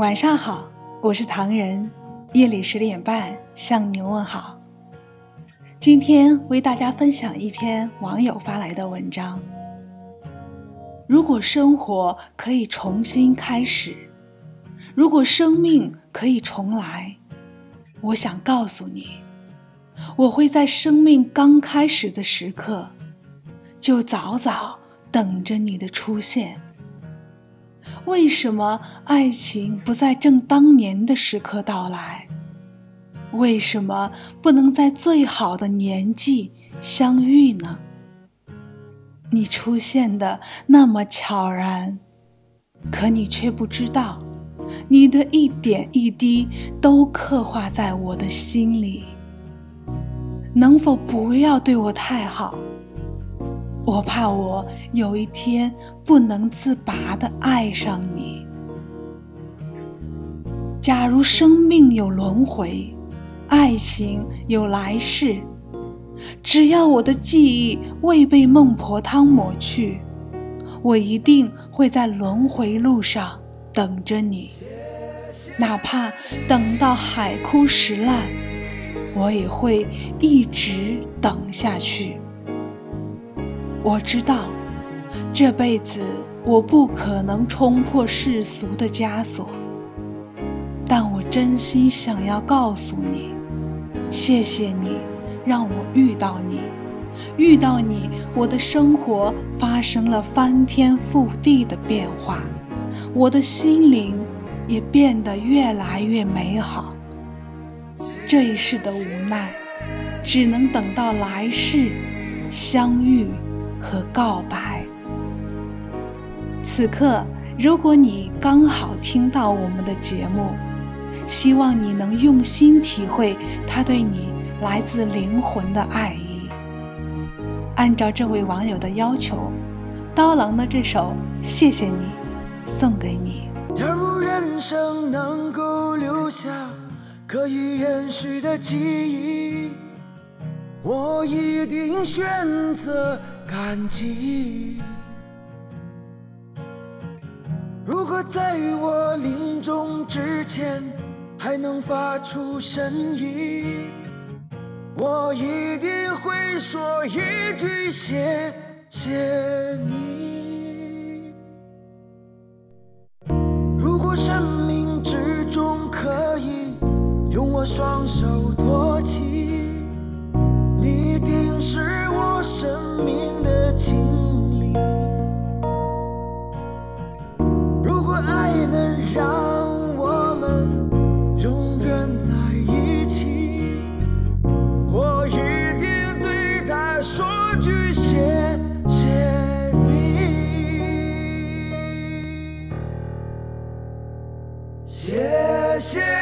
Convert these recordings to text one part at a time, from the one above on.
晚上好，我是唐人，夜里十点半向您问好。今天为大家分享一篇网友发来的文章。如果生活可以重新开始，如果生命可以重来，我想告诉你，我会在生命刚开始的时刻，就早早等着你的出现。为什么爱情不在正当年的时刻到来？为什么不能在最好的年纪相遇呢？你出现的那么悄然，可你却不知道，你的一点一滴都刻画在我的心里。能否不要对我太好？我怕我有一天不能自拔的爱上你。假如生命有轮回，爱情有来世，只要我的记忆未被孟婆汤抹去，我一定会在轮回路上等着你。哪怕等到海枯石烂，我也会一直等下去。我知道，这辈子我不可能冲破世俗的枷锁，但我真心想要告诉你，谢谢你让我遇到你，遇到你，我的生活发生了翻天覆地的变化，我的心灵也变得越来越美好。这一世的无奈，只能等到来世相遇。和告白。此刻，如果你刚好听到我们的节目，希望你能用心体会他对你来自灵魂的爱意。按照这位网友的要求，刀郎的这首《谢谢你》送给你。假如人生能够留下可以延续的记忆，我一定选择。感激。如果在我临终之前还能发出声音，我一定会说一句谢谢你。如果生命之中可以用我双手让我们永远在一起，我一定对他说句：谢谢你。谢谢。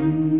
you.